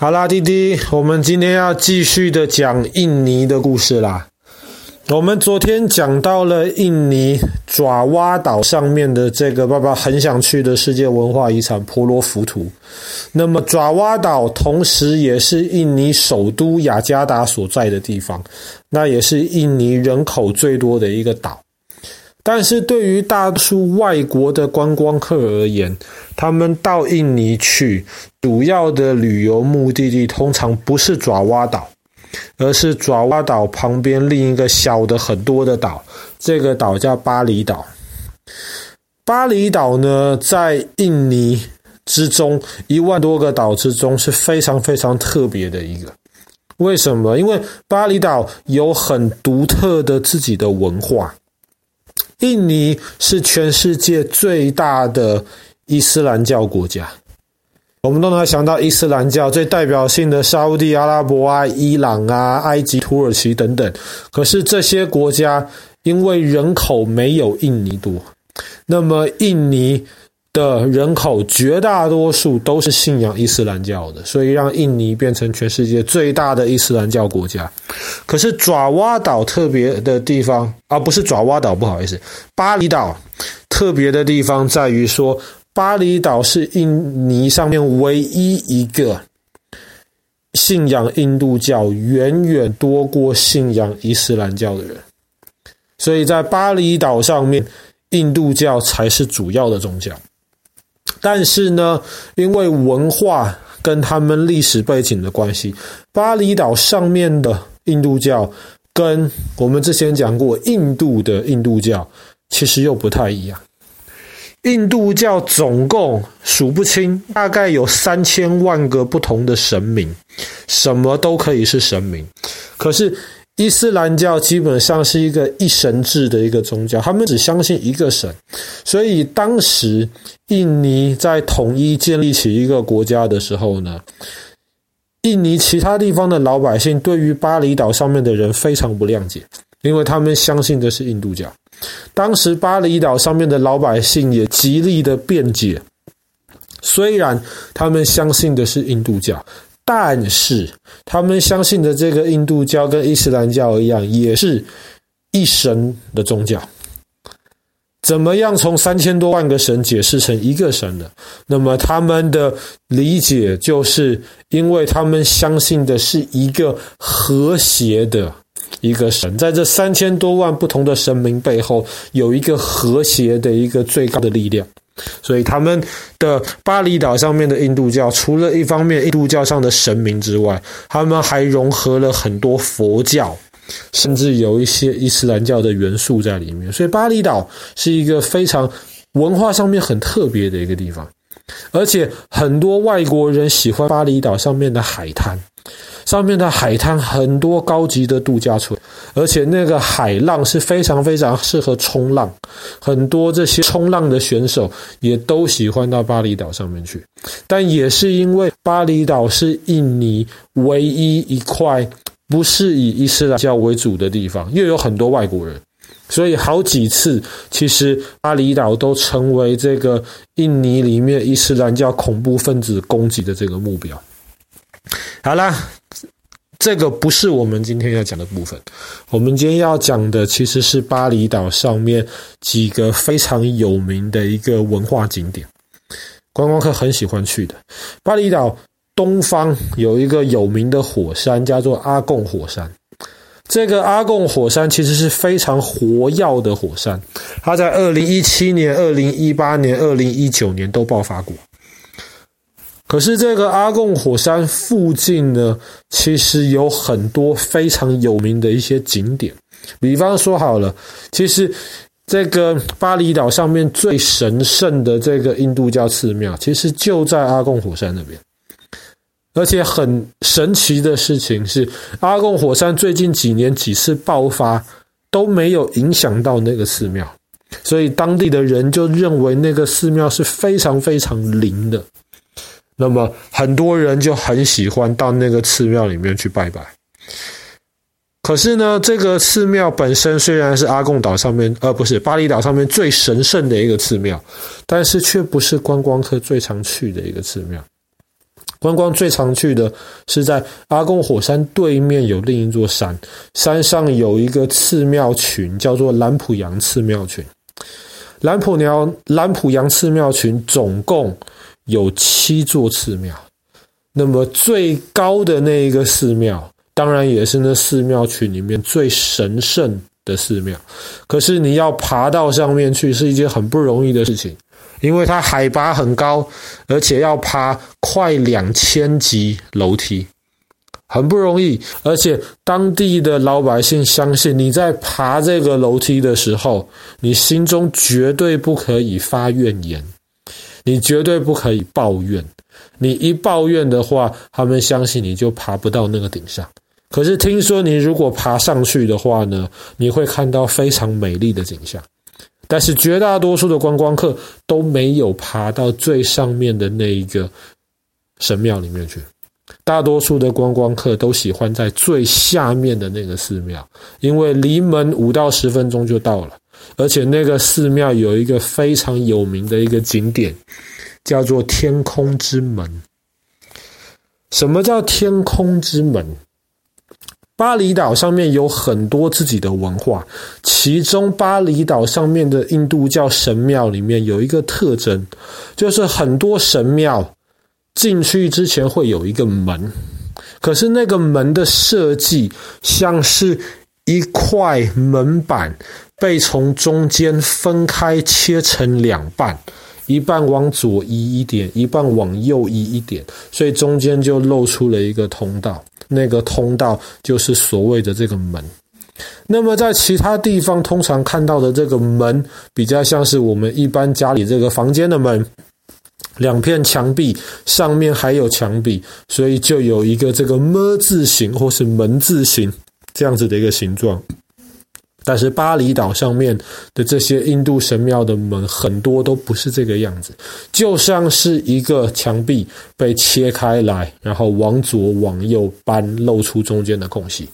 好啦，弟弟，我们今天要继续的讲印尼的故事啦。我们昨天讲到了印尼爪哇岛上面的这个爸爸很想去的世界文化遗产婆罗浮屠。那么爪哇岛同时也是印尼首都雅加达所在的地方，那也是印尼人口最多的一个岛。但是对于大多数外国的观光客而言，他们到印尼去，主要的旅游目的地通常不是爪哇岛，而是爪哇岛旁边另一个小的很多的岛，这个岛叫巴厘岛。巴厘岛呢，在印尼之中一万多个岛之中是非常非常特别的一个。为什么？因为巴厘岛有很独特的自己的文化。印尼是全世界最大的伊斯兰教国家，我们都能想到伊斯兰教最代表性的沙乌地阿拉伯啊、伊朗啊、埃及、土耳其等等。可是这些国家因为人口没有印尼多，那么印尼。的人口绝大多数都是信仰伊斯兰教的，所以让印尼变成全世界最大的伊斯兰教国家。可是爪哇岛特别的地方，而不是爪哇岛，不好意思，巴厘岛特别的地方在于说，巴厘岛是印尼上面唯一一个信仰印度教远远多过信仰伊斯兰教的人，所以在巴厘岛上面，印度教才是主要的宗教。但是呢，因为文化跟他们历史背景的关系，巴厘岛上面的印度教跟我们之前讲过印度的印度教其实又不太一样。印度教总共数不清，大概有三千万个不同的神明，什么都可以是神明。可是，伊斯兰教基本上是一个一神制的一个宗教，他们只相信一个神，所以当时印尼在统一建立起一个国家的时候呢，印尼其他地方的老百姓对于巴厘岛上面的人非常不谅解，因为他们相信的是印度教。当时巴厘岛上面的老百姓也极力的辩解，虽然他们相信的是印度教。但是，他们相信的这个印度教跟伊斯兰教一样，也是一神的宗教。怎么样从三千多万个神解释成一个神呢？那么他们的理解就是，因为他们相信的是一个和谐的一个神，在这三千多万不同的神明背后，有一个和谐的一个最高的力量。所以，他们的巴厘岛上面的印度教，除了一方面印度教上的神明之外，他们还融合了很多佛教，甚至有一些伊斯兰教的元素在里面。所以，巴厘岛是一个非常文化上面很特别的一个地方，而且很多外国人喜欢巴厘岛上面的海滩。上面的海滩很多高级的度假村，而且那个海浪是非常非常适合冲浪，很多这些冲浪的选手也都喜欢到巴厘岛上面去。但也是因为巴厘岛是印尼唯一一块不是以伊斯兰教为主的地方，又有很多外国人，所以好几次其实巴厘岛都成为这个印尼里面伊斯兰教恐怖分子攻击的这个目标。好啦，这个不是我们今天要讲的部分。我们今天要讲的其实是巴厘岛上面几个非常有名的一个文化景点，观光客很喜欢去的。巴厘岛东方有一个有名的火山，叫做阿贡火山。这个阿贡火山其实是非常活跃的火山，它在二零一七年、二零一八年、二零一九年都爆发过。可是这个阿贡火山附近呢，其实有很多非常有名的一些景点。比方说好了，其实这个巴厘岛上面最神圣的这个印度教寺庙，其实就在阿贡火山那边。而且很神奇的事情是，阿贡火山最近几年几次爆发都没有影响到那个寺庙，所以当地的人就认为那个寺庙是非常非常灵的。那么很多人就很喜欢到那个寺庙里面去拜拜。可是呢，这个寺庙本身虽然是阿贡岛上面，呃，不是巴厘岛上面最神圣的一个寺庙，但是却不是观光客最常去的一个寺庙。观光最常去的是在阿贡火山对面有另一座山，山上有一个寺庙群，叫做蓝普阳寺庙群。蓝普鸟蓝普阳寺庙群总共有七座寺庙，那么最高的那一个寺庙，当然也是那寺庙群里面最神圣的寺庙。可是你要爬到上面去，是一件很不容易的事情。因为它海拔很高，而且要爬快两千级楼梯，很不容易。而且当地的老百姓相信，你在爬这个楼梯的时候，你心中绝对不可以发怨言，你绝对不可以抱怨。你一抱怨的话，他们相信你就爬不到那个顶上。可是听说你如果爬上去的话呢，你会看到非常美丽的景象。但是绝大多数的观光客都没有爬到最上面的那一个神庙里面去，大多数的观光客都喜欢在最下面的那个寺庙，因为离门五到十分钟就到了，而且那个寺庙有一个非常有名的一个景点，叫做天空之门。什么叫天空之门？巴厘岛上面有很多自己的文化，其中巴厘岛上面的印度教神庙里面有一个特征，就是很多神庙进去之前会有一个门，可是那个门的设计像是一块门板被从中间分开切成两半，一半往左移一点，一半往右移一点，所以中间就露出了一个通道。那个通道就是所谓的这个门。那么在其他地方通常看到的这个门，比较像是我们一般家里这个房间的门，两片墙壁上面还有墙壁，所以就有一个这个么字形或是门字形这样子的一个形状。但是巴厘岛上面的这些印度神庙的门很多都不是这个样子，就像是一个墙壁被切开来，然后往左往右搬，露出中间的空隙。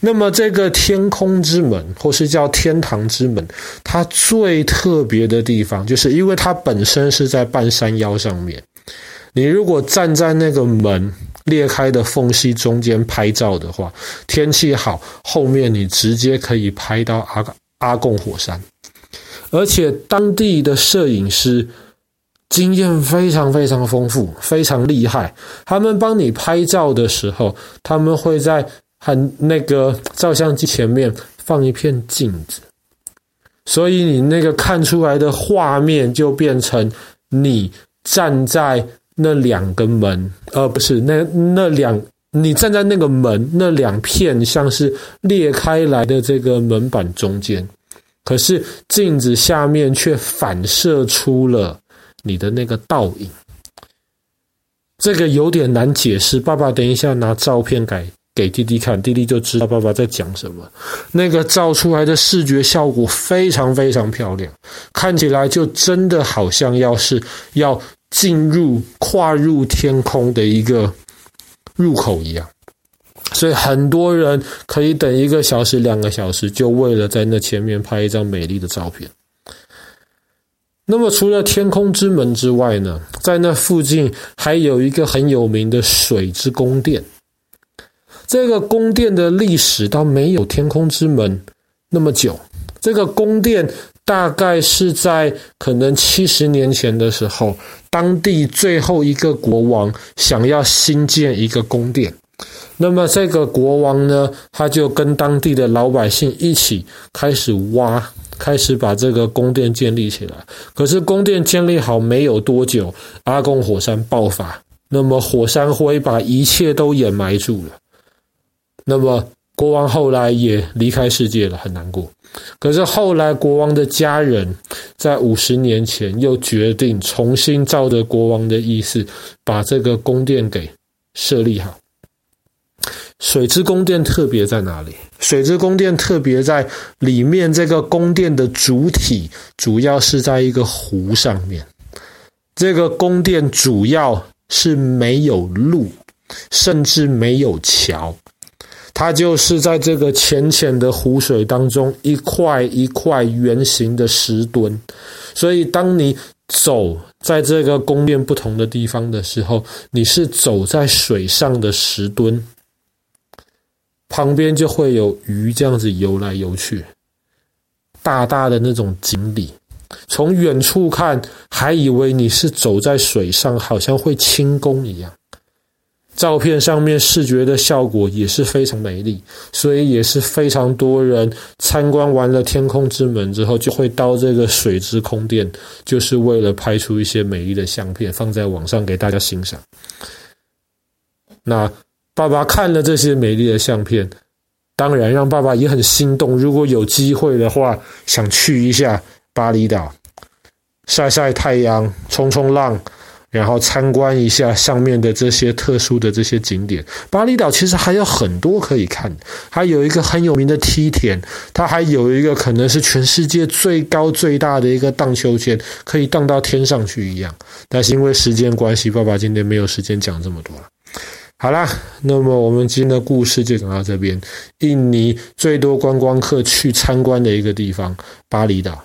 那么这个天空之门，或是叫天堂之门，它最特别的地方，就是因为它本身是在半山腰上面。你如果站在那个门裂开的缝隙中间拍照的话，天气好，后面你直接可以拍到阿阿贡火山，而且当地的摄影师经验非常非常丰富，非常厉害。他们帮你拍照的时候，他们会在很那个照相机前面放一片镜子，所以你那个看出来的画面就变成你站在。那两个门，呃，不是那那两，你站在那个门那两片像是裂开来的这个门板中间，可是镜子下面却反射出了你的那个倒影，这个有点难解释。爸爸等一下拿照片给给弟弟看，弟弟就知道爸爸在讲什么。那个照出来的视觉效果非常非常漂亮，看起来就真的好像要是要。进入跨入天空的一个入口一样，所以很多人可以等一个小时、两个小时，就为了在那前面拍一张美丽的照片。那么，除了天空之门之外呢，在那附近还有一个很有名的水之宫殿。这个宫殿的历史倒没有天空之门那么久，这个宫殿。大概是在可能七十年前的时候，当地最后一个国王想要新建一个宫殿，那么这个国王呢，他就跟当地的老百姓一起开始挖，开始把这个宫殿建立起来。可是宫殿建立好没有多久，阿贡火山爆发，那么火山灰把一切都掩埋住了。那么国王后来也离开世界了，很难过。可是后来，国王的家人在五十年前又决定重新照着国王的意思，把这个宫殿给设立好。水之宫殿特别在哪里？水之宫殿特别在里面，这个宫殿的主体主要是在一个湖上面。这个宫殿主要是没有路，甚至没有桥。它就是在这个浅浅的湖水当中，一块一块圆形的石墩，所以当你走在这个宫殿不同的地方的时候，你是走在水上的石墩，旁边就会有鱼这样子游来游去，大大的那种锦鲤，从远处看还以为你是走在水上，好像会轻功一样。照片上面视觉的效果也是非常美丽，所以也是非常多人参观完了天空之门之后，就会到这个水之空殿，就是为了拍出一些美丽的相片，放在网上给大家欣赏。那爸爸看了这些美丽的相片，当然让爸爸也很心动。如果有机会的话，想去一下巴厘岛，晒晒太阳，冲冲浪。然后参观一下上面的这些特殊的这些景点。巴厘岛其实还有很多可以看，还有一个很有名的梯田，它还有一个可能是全世界最高最大的一个荡秋千，可以荡到天上去一样。但是因为时间关系，爸爸今天没有时间讲这么多了。好啦，那么我们今天的故事就讲到这边。印尼最多观光客去参观的一个地方，巴厘岛。